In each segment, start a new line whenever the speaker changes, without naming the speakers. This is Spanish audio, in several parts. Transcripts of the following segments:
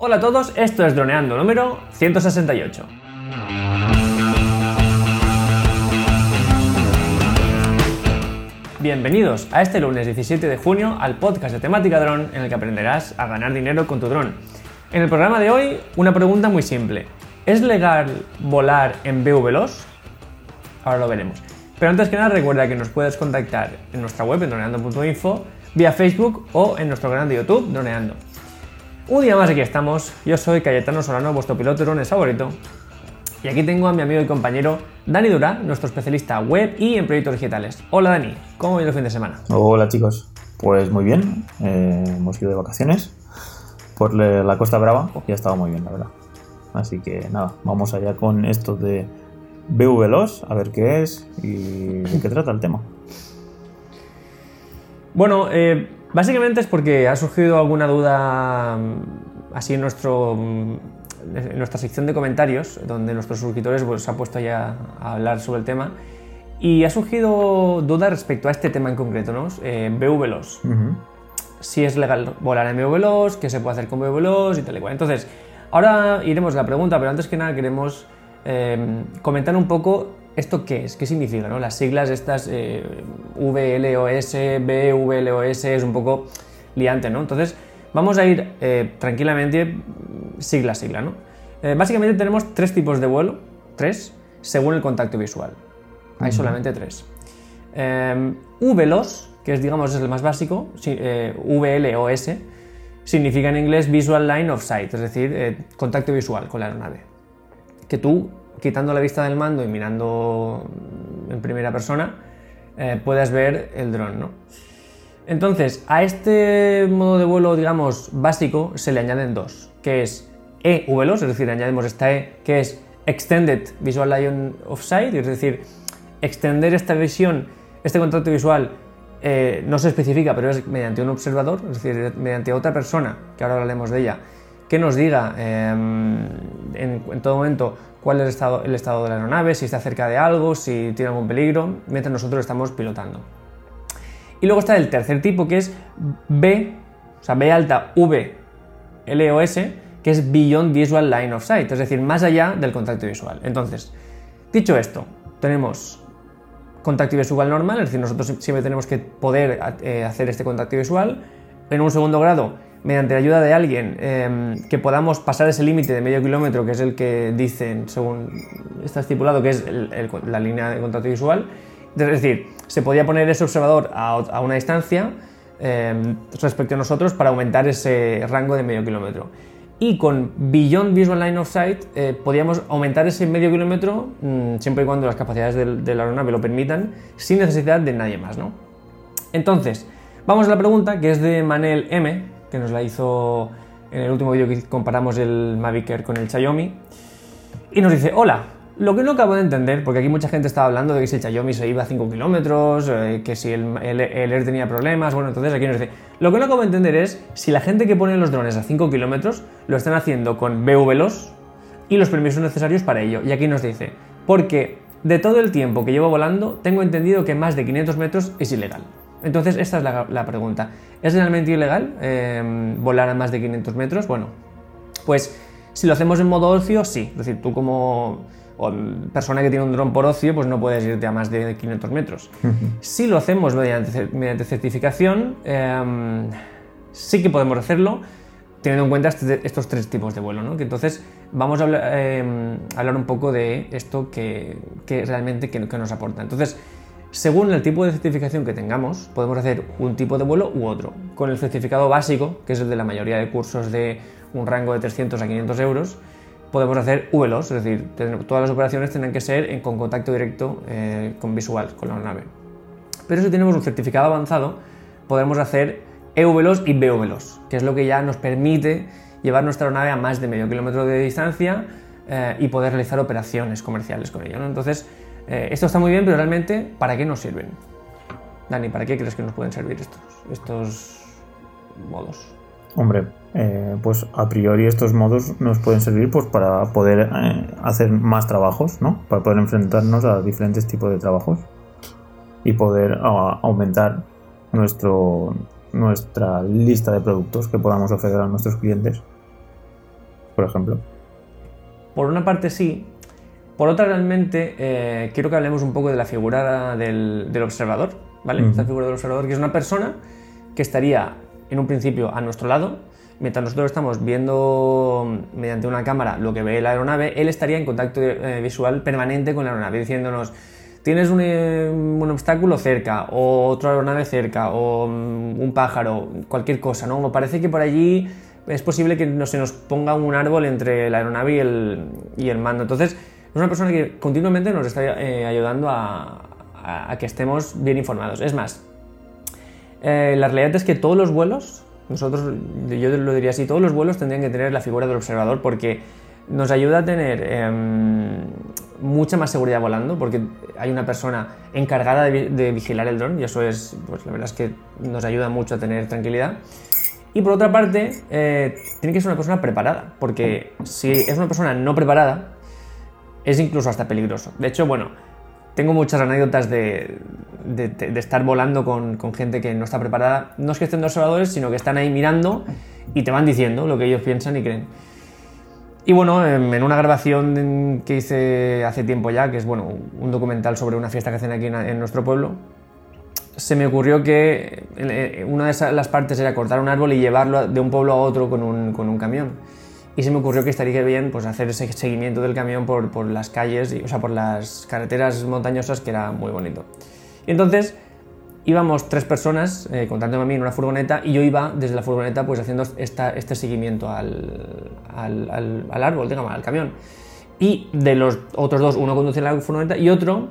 Hola a todos, esto es Droneando número 168. Bienvenidos a este lunes 17 de junio al podcast de temática dron en el que aprenderás a ganar dinero con tu dron. En el programa de hoy, una pregunta muy simple. ¿Es legal volar en BVLOS? Ahora lo veremos. Pero antes que nada recuerda que nos puedes contactar en nuestra web en droneando.info, vía Facebook o en nuestro canal de YouTube Droneando. Un día más aquí estamos, yo soy Cayetano Solano, vuestro piloto drones favorito, y aquí tengo a mi amigo y compañero Dani Dura, nuestro especialista web y en proyectos digitales. Hola Dani, ¿cómo ha ido el fin de semana?
Hola chicos, pues muy bien, eh, hemos ido de vacaciones por la Costa Brava y ha estado muy bien, la verdad. Así que nada, vamos allá con esto de BVLOS, a ver qué es y de qué trata el tema.
Bueno, eh, básicamente es porque ha surgido alguna duda mm, así en, nuestro, mm, en nuestra sección de comentarios, donde nuestros suscriptores pues, se han puesto ya a hablar sobre el tema. Y ha surgido duda respecto a este tema en concreto, ¿no? Eh, BVLOS. Si es legal volar en BVLOS, qué se puede hacer con BVLOS y tal y cual. Entonces, ahora iremos a la pregunta, pero antes que nada queremos eh, comentar un poco ¿Esto qué es? ¿Qué significa? No? Las siglas estas eh, VLOS, BVLOS es un poco liante, ¿no? Entonces vamos a ir eh, tranquilamente sigla a sigla, ¿no? Eh, básicamente tenemos tres tipos de vuelo, tres, según el contacto visual. Hay solamente tres. VLOS, que es digamos es el más básico, VLOS, significa en inglés Visual Line of Sight, es decir, contacto visual con la aeronave. Que tú quitando la vista del mando y mirando en primera persona, eh, puedas ver el dron. ¿no? Entonces, a este modo de vuelo, digamos, básico, se le añaden dos, que es EVLOS, es decir, añadimos esta E, que es Extended Visual Line of Sight, es decir, extender esta visión, este contacto visual, eh, no se especifica, pero es mediante un observador, es decir, mediante otra persona, que ahora hablaremos de ella, que nos diga em, en, todo momento cuál es el estado, de la aeronave, si está cerca de algo, si tiene algún peligro, mientras nosotros estamos pilotando. Y luego está el tercer tipo que es B, o sea, B alta V LOS, que es Beyond Visual Line of Sight, es decir, más allá del contacto visual. Entonces, dicho esto, tenemos contacto visual normal, es decir, nosotros siempre tenemos que poder eh, hacer este contacto visual. En un segundo grado, mediante la ayuda de alguien, em, que podamos pasar ese límite de medio kilómetro, que es el que dicen, según está estipulado, que es la línea de contacto visual. Es decir, se podía poner ese observador a, una distancia em, respecto a nosotros para aumentar ese rango de medio kilómetro. Y con Beyond Visual Line of Sight eh, podíamos aumentar ese medio kilómetro mm, siempre y cuando las capacidades de la aeronave lo permitan, sin necesidad de nadie más. ¿no? Entonces, vamos a la pregunta que es de Manel M, que nos la hizo en el último vídeo que comparamos el Mavic Air con el Xiaomi. Y nos dice, hola, lo que no acabo de entender, porque aquí mucha gente estaba hablando de que si el Xiaomi se iba a 5 kilómetros, eh, que si el, Air tenía problemas, bueno, entonces aquí nos dice, lo que no acabo de entender es si la gente que pone los drones a 5 kilómetros lo están haciendo con BVLOS y los permisos necesarios para ello. Y aquí nos dice, porque de todo el tiempo que llevo volando, tengo entendido que más de 500 metros es ilegal. Entonces, esta es la, pregunta. ¿Es realmente ilegal eh, volar a más de 500 metros? Bueno, pues si lo hacemos en modo ocio, sí. Es decir, tú como persona que tiene un dron por ocio, pues no puedes irte a más de 500 metros. Si lo hacemos mediante, certificación, em, sí que podemos hacerlo teniendo en cuenta este, estos tres tipos de vuelo. ¿no? entonces vamos a em, hablar, un poco de esto que, realmente que, que nos aporta. Entonces, según el tipo de certificación que tengamos, podemos hacer un tipo de vuelo u otro. Con el certificado básico, que es el de la mayoría de cursos de un rango de 300 a 500 euros, podemos hacer VLOS, es decir, todas las operaciones tienen que ser con contacto directo eh, con visual, con la nave. Pero si tenemos un certificado avanzado, podemos hacer EVLOS y BVLOS, que es lo que ya nos permite llevar nuestra nave a más de medio kilómetro de distancia eh, y poder realizar operaciones comerciales con ello. Entonces, eh, esto está muy bien, pero realmente, ¿para qué nos sirven? Dani, ¿para qué crees que nos pueden servir estos, estos modos?
Hombre, eh, pues a priori estos modos nos pueden servir pues, para poder eh, hacer más trabajos, ¿no? Para poder enfrentarnos a diferentes tipos de trabajos y poder aumentar nuestro, nuestra lista de productos que podamos ofrecer a nuestros clientes. por ejemplo.
Por una parte sí, por otra realmente eh, quiero que hablemos un poco de la figura del, del observador, ¿vale? Esta figura del observador que es una persona que estaría en un principio a nuestro lado, mientras nosotros estamos viendo mediante una cámara lo que ve la aeronave, él estaría en contacto eh, visual permanente con la aeronave, diciéndonos, tienes un, eh, un obstáculo cerca, o otra aeronave cerca, o mm, un pájaro, cualquier cosa, ¿no? O parece que por allí es posible que no, se nos ponga un árbol entre la aeronave y el, y el mando. Entonces, es una persona que continuamente nos está eh, ayudando a, que estemos bien informados. Es más, eh, la realidad es que todos los vuelos, nosotros, yo lo diría así, todos los vuelos tendrían que tener la figura del observador porque nos ayuda a tener em, mucha más seguridad volando porque hay una persona encargada de vigilar el dron y eso es, pues la verdad es que nos ayuda mucho a tener tranquilidad. Y por otra parte, eh, tiene que ser una persona preparada porque si es una persona no preparada, es incluso hasta peligroso. De hecho, bueno, tengo muchas anécdotas de, de- estar volando con, con gente que no está preparada. No es que estén de observadores, sino que están ahí mirando y te van diciendo lo que ellos piensan y creen. Y bueno, en una grabación que hice hace tiempo ya, que es bueno, un documental sobre una fiesta que hacen aquí en, nuestro pueblo, se me ocurrió que eh, una de las partes era cortar un árbol y llevarlo de un pueblo a otro con un, con un camión. Y se me ocurrió que estaría bien pues, hacer ese seguimiento del camión por, por las calles, y- o sea, por las carreteras montañosas, que era muy bonito. Y entonces íbamos tres personas, eh, contándome a mí en una furgoneta, y yo iba desde la furgoneta pues haciendo esta, este seguimiento al, al, al- al árbol, digamos, al camión. Y de los otros dos, uno conducía la furgoneta y otro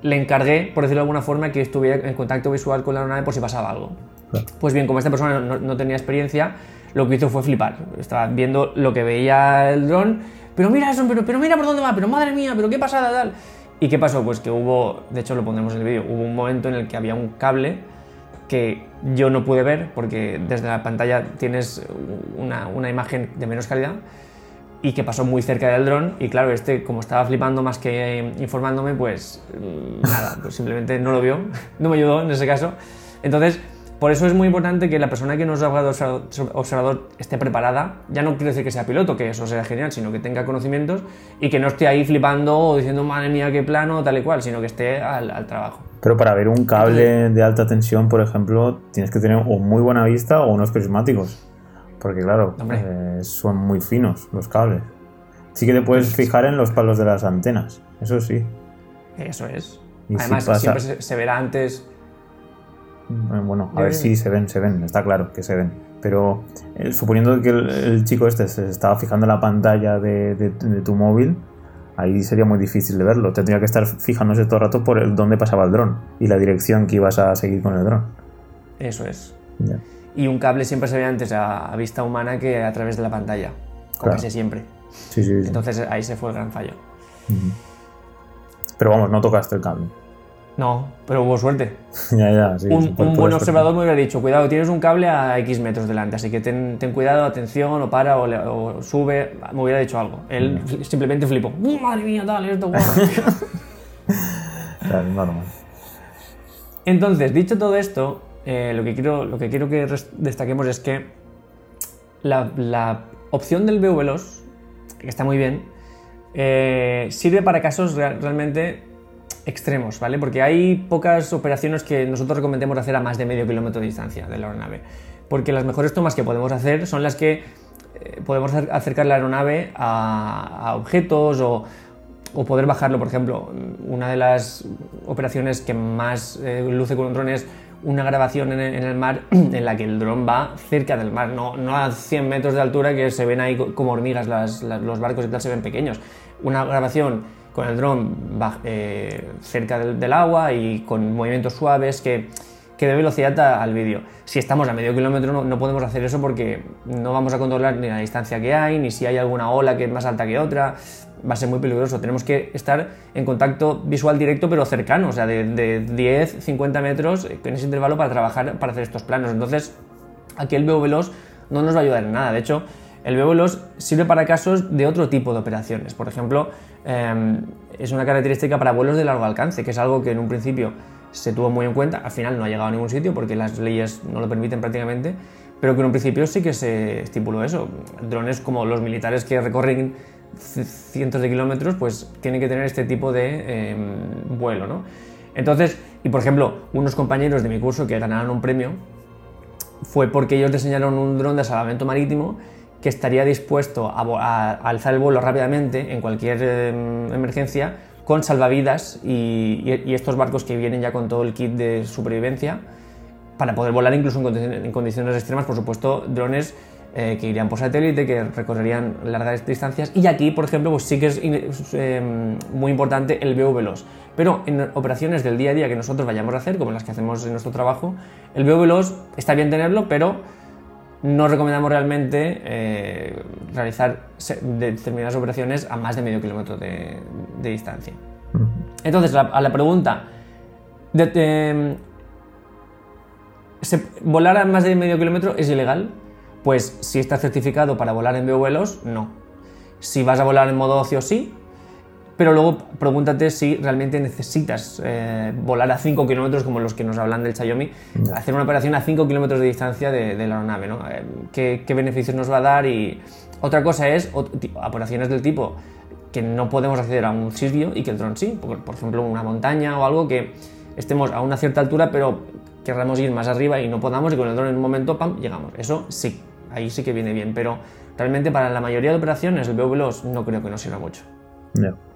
le encargué, por decirlo de alguna forma, que estuviera en contacto visual con la aeronave por si pasaba algo. Pues bien, como esta persona no, no tenía experiencia, lo que hizo fue flipar. Estaba viendo lo que veía el dron, pero mira eso, pero, pero mira por dónde va, pero madre mía, pero qué pasada tal. ¿Y qué pasó? Pues que hubo, de hecho lo pondremos en el vídeo, hubo un momento en el que había un cable que yo no pude ver porque desde la pantalla tienes una, una imagen de menos calidad y que pasó muy cerca del dron y claro, este como estaba flipando más que eh, informándome, pues mm, nada, pues simplemente no lo vio, no me ayudó en ese caso. Entonces, por eso es muy importante que la persona que nos haga de observador, observador esté preparada, ya no quiero decir que sea piloto, que eso sea genial, sino que tenga conocimientos y que no esté ahí flipando o diciendo, madre mía, qué plano, tal y cual, sino que esté al, al trabajo.
Pero para ver un cable de alta tensión, por ejemplo, tienes que tener o muy buena vista o unos prismáticos. Porque claro, eh, son muy finos los cables. Sí que te puedes fijar en los palos de las antenas, eso sí.
Eso es.
Y si
Además,
pasa-
siempre se, verá antes
Bueno, a ver, sí, se ven, se ven, está claro que se ven. Pero eh, suponiendo que el, el chico este se estaba fijando en la pantalla de, de- de tu móvil, ahí sería muy difícil de verlo. Tendría que estar fijándose todo el rato por el, dónde pasaba el dron y la dirección que ibas a seguir con el dron.
Eso es.
Ya.
Y un cable siempre se ve antes a, a vista humana que a través de la pantalla. O
Claro.
siempre.
Sí, sí, sí.
Entonces ahí se fue el gran fallo.
Pero vamos, no tocaste el cable.
No, pero hubo suerte.
ya, ya, sí.
un
por-
un
por
buen observador me hubiera dicho, cuidado, tienes un cable a X metros delante, así que ten, ten cuidado, atención, o para, o, le- o sube. Me hubiera dicho algo. Él simplemente flipó. ¡Uh, madre mía, tal, esto, guau".
Claro, normal.
Entonces, dicho todo esto, eh, lo, que quiero, lo que quiero que destaquemos es que la, la opción del veo veloz, que está muy bien, eh, sirve para casos real- realmente extremos, ¿vale? Porque hay pocas operaciones que nosotros recomendemos hacer a más de medio kilómetro de distancia de la aeronave. Porque las mejores tomas que podemos hacer son las que eh, podemos acer- acercar la aeronave a, objetos o, poder bajarlo. Por ejemplo, una de las operaciones que más eh, luce con un dron es una grabación en el, mar en la que el dron va cerca del mar, no, no a 100 metros de altura que se ven ahí co- como hormigas los barcos y tal, se ven pequeños. Una grabación con el dron eh, cerca del, agua y con movimientos suaves que, que dé velocidad a- al vídeo. Si estamos a medio kilómetro no, no podemos hacer eso porque no vamos a controlar ni la distancia que hay, ni si hay alguna ola que es más alta que otra. Va a ser muy peligroso. Tenemos que estar en contacto visual directo pero cercano, o sea, de, de 10, 50 metros en ese intervalo para trabajar, para hacer estos planos. Entonces, aquí el veo veloz no nos va a ayudar en nada. De hecho, el veloz sirve para casos de otro tipo de operaciones. Por ejemplo, eh, es una característica para vuelos de largo alcance, que es algo que en un principio se tuvo muy en cuenta. Al final no ha llegado a ningún sitio porque las leyes no lo permiten prácticamente. pero que en un principio sí que se estipuló eso. Drones como los militares que recorren cientos de kilómetros, pues tienen que tener este tipo de em, vuelo, ¿no? Entonces, y por ejemplo, unos compañeros de mi curso que ganaron un premio fue porque ellos diseñaron un dron de salvamento marítimo que estaría dispuesto a, alzar el vuelo rápidamente en cualquier em, emergencia con salvavidas y, estos barcos que vienen ya con todo el kit de supervivencia para poder volar incluso en condiciones, extremas, por supuesto, drones eh, que irían por satélite, que recorrerían largas distancias. Y aquí, por ejemplo, pues sí que es em, muy importante el VV-LOS. Pero en operaciones del día a día que nosotros vayamos a hacer, como las que hacemos en nuestro trabajo, el VV-LOS está bien tenerlo, pero no recomendamos realmente eh, realizar determinadas operaciones a más de medio kilómetro de, distancia. Entonces, a la pregunta, de, ¿volar a más de medio kilómetro es ilegal? Pues si está certificado para volar en vuelos, no. Si vas a volar en modo ocio, sí, pero luego pregúntate si realmente necesitas eh, volar a 5 kilómetros como los que nos hablan del Xiaomi, hacer una operación a 5 kilómetros de distancia de, la aeronave, ¿no? Eh, ¿qué, beneficios nos va a dar? Y otra cosa es operaciones del tipo que no podemos acceder a un sitio y que el dron sí, por, por ejemplo una montaña o algo que estemos a una cierta altura pero querramos ir más arriba y no podamos y con el dron en un momento, pam, llegamos. Eso sí, ahí sí que viene bien, pero realmente para la mayoría de operaciones el VV no creo que nos sirva mucho.
Pues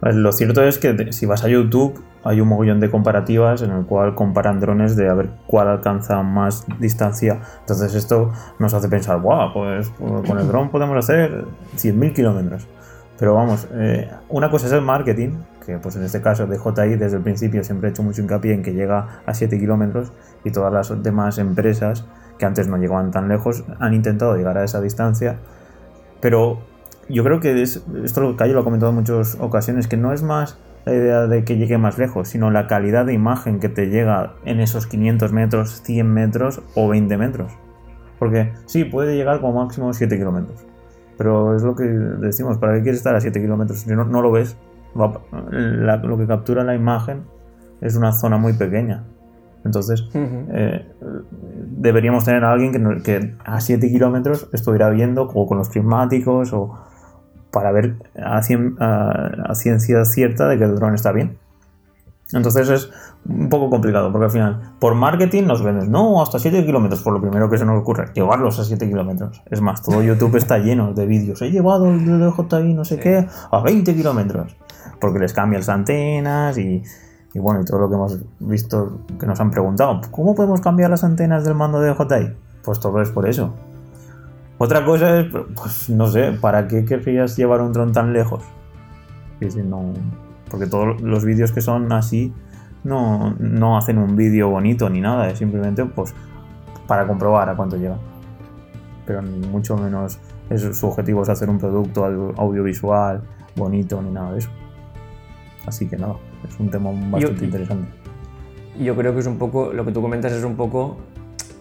lo cierto es que si vas a YouTube hay un mogollón de comparativas en el cual comparan drones de a ver cuál alcanza más distancia. Entonces esto nos hace pensar, wow, pues con el dron podemos hacer 100.000 kilómetros. Pero vamos, eh, una cosa es el marketing, que pues en este caso de JI desde el principio siempre he hecho mucho hincapié en que llega a 7 kilómetros y todas las demás empresas que antes no llegaban tan lejos han intentado llegar a esa distancia. Pero yo creo que es, esto lo que lo ha comentado en muchas ocasiones, que no es más la idea de que llegue más lejos, sino la calidad de imagen que te llega en esos 500 metros, 100 metros o 20 metros. Porque sí, puede llegar como máximo 7 kilómetros. Pero es lo que decimos, ¿para qué quieres estar a 7 kilómetros? Si no, no lo ves, lo que captura la imagen es una zona muy pequeña. Entonces, eh, deberíamos tener a alguien que, que a 7 kilómetros estuviera viendo o con los prismáticos o para ver a, ciencia cierta de que el dron está bien. Entonces es un poco complicado, porque al final, por marketing nos venden, no, hasta 7 kilómetros, por lo primero que se nos ocurre, llevarlos a 7 kilómetros. Es más, todo YouTube está lleno de vídeos, he llevado el DJI no sé qué a 20 kilómetros, porque les cambian las antenas y, y, bueno, y todo lo que hemos visto que nos han preguntado, ¿cómo podemos cambiar las antenas del mando de DJI? Pues todo es por eso, otra cosa es, pues no sé, ¿para qué querrías llevar un dron tan lejos? no, porque todos los vídeos que son así no, no hacen un vídeo bonito ni nada, es simplemente pues para comprobar a cuánto llega. Pero mucho menos es, su objetivo es hacer un producto audiovisual bonito ni nada de eso. Así que nada, es un tema bastante interesante.
Yo creo que es un poco, lo que tú comentas es un poco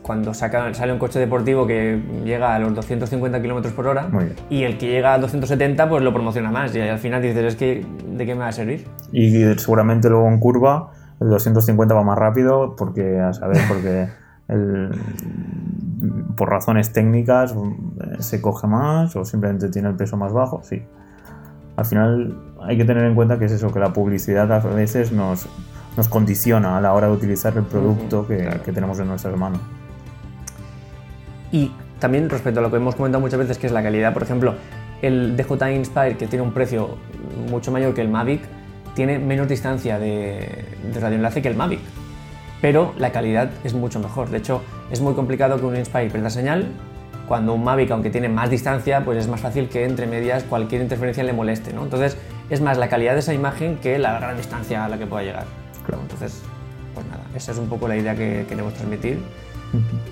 cuando saca, sale un coche deportivo que llega a los 250 km por hora y el que llega a 270 pues lo promociona más y al final dices, es que ¿de qué me va a servir?
Y seguramente luego en curva el 250 va más rápido porque, a saber, porque por razones técnicas se coge más o simplemente tiene el peso más bajo, sí. Al final hay que tener en cuenta que es eso, que la publicidad a veces nos, nos condiciona a la hora de utilizar el producto que, que tenemos en nuestras manos.
Y también respecto a lo que hemos comentado muchas veces, que es la calidad, por ejemplo, el DJI Inspire, que tiene un precio mucho mayor que el Mavic, tiene menos distancia de, de radioenlace que el Mavic, pero la calidad es mucho mejor. De hecho, es muy complicado que un Inspire pierda señal, cuando un Mavic, aunque tiene más distancia, pues es más fácil que entre medias cualquier interferencia le moleste, ¿no? Entonces, es más la calidad de esa imagen que la gran distancia a la que pueda llegar. Claro. Entonces, pues nada, esa es un poco la idea que queremos transmitir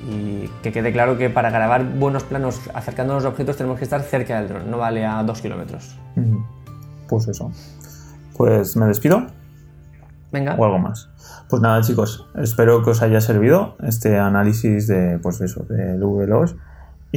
y que quede claro que para grabar buenos planos acercándonos a objetos tenemos que estar cerca del dron, no vale a dos kilómetros.
Pues eso. Pues me despido.
Venga.
O algo más. Pues nada, chicos, espero que os haya servido este análisis de, pues eso, del VLOS.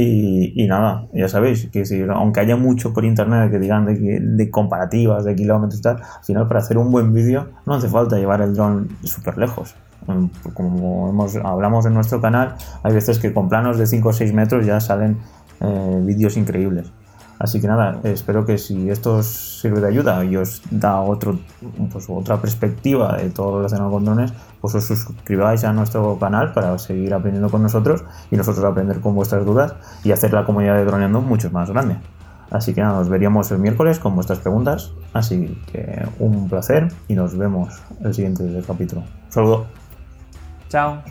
Y, nada, ya sabéis, que si, aunque haya mucho por internet que digan de, de comparativas, de kilómetros y tal, al final para hacer un buen vídeo no hace falta llevar el dron súper lejos. Mm, como hemos, hablamos en nuestro canal, hay veces que con planos de 5 o 6 metros ya salen eh, vídeos increíbles. Así que nada, espero que si esto os sirve de ayuda y os da otro, pues, otra perspectiva de todo lo relacionado con drones, pues os suscribáis a nuestro canal para seguir aprendiendo con nosotros y nosotros aprender con vuestras dudas y hacer la comunidad de droneando mucho más grande. Así que nada, nos veríamos el miércoles con vuestras preguntas. Así que un placer y nos vemos el siguiente capítulo. Un saludo.
Chao.